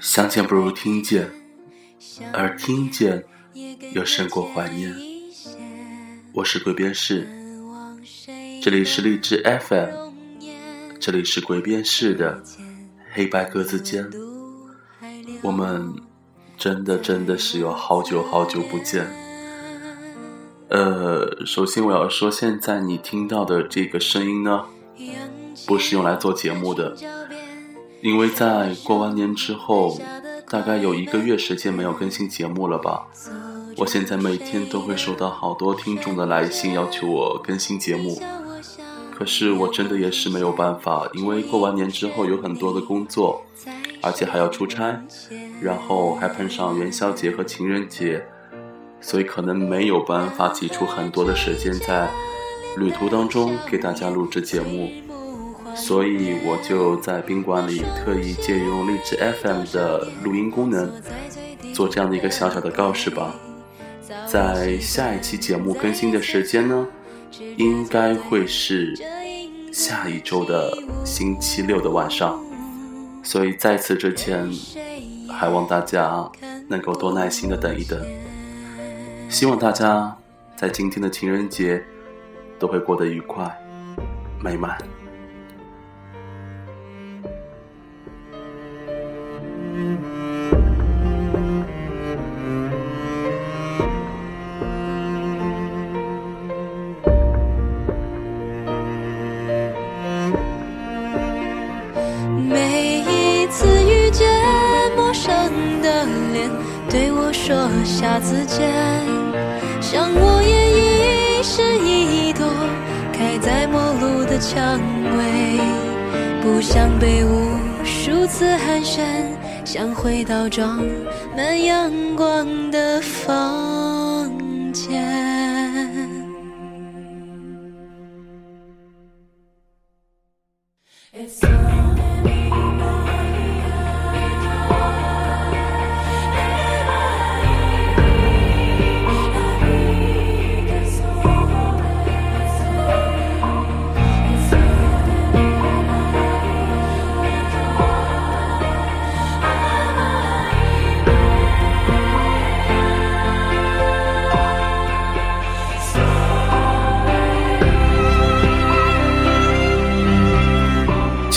相见不如听见，而听见又胜过怀念。我是鬼边士，这里是荔枝 FM，这里是鬼边士的黑白格子间。我们真的真的是有好久好久不见。呃，首先我要说，现在你听到的这个声音呢，不是用来做节目的。因为在过完年之后，大概有一个月时间没有更新节目了吧。我现在每天都会收到好多听众的来信，要求我更新节目。可是我真的也是没有办法，因为过完年之后有很多的工作，而且还要出差，然后还碰上元宵节和情人节，所以可能没有办法挤出很多的时间在旅途当中给大家录制节目。所以我就在宾馆里特意借用荔枝 FM 的录音功能，做这样的一个小小的告示吧。在下一期节目更新的时间呢，应该会是下一周的星期六的晚上。所以在此之前，还望大家能够多耐心的等一等。希望大家在今天的情人节都会过得愉快、美满。对我说下次见，像我也已是一朵开在陌路的蔷薇，不想被无数次寒暄，想回到装满阳光的房间。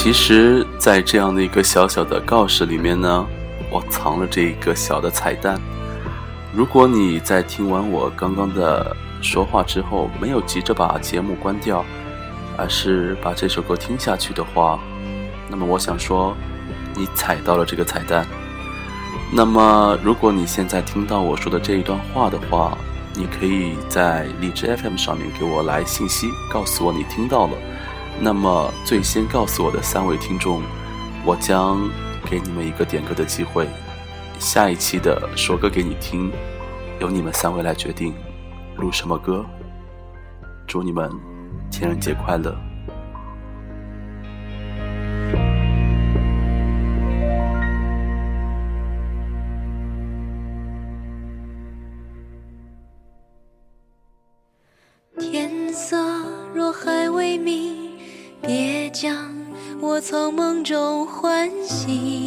其实，在这样的一个小小的告示里面呢，我藏了这一个小的彩蛋。如果你在听完我刚刚的说话之后，没有急着把节目关掉，而是把这首歌听下去的话，那么我想说，你踩到了这个彩蛋。那么，如果你现在听到我说的这一段话的话，你可以在荔枝 FM 上面给我来信息，告诉我你听到了。那么，最先告诉我的三位听众，我将给你们一个点歌的机会。下一期的说歌给你听，由你们三位来决定录什么歌。祝你们情人节快乐！天色若还未明，别将我从梦中唤醒，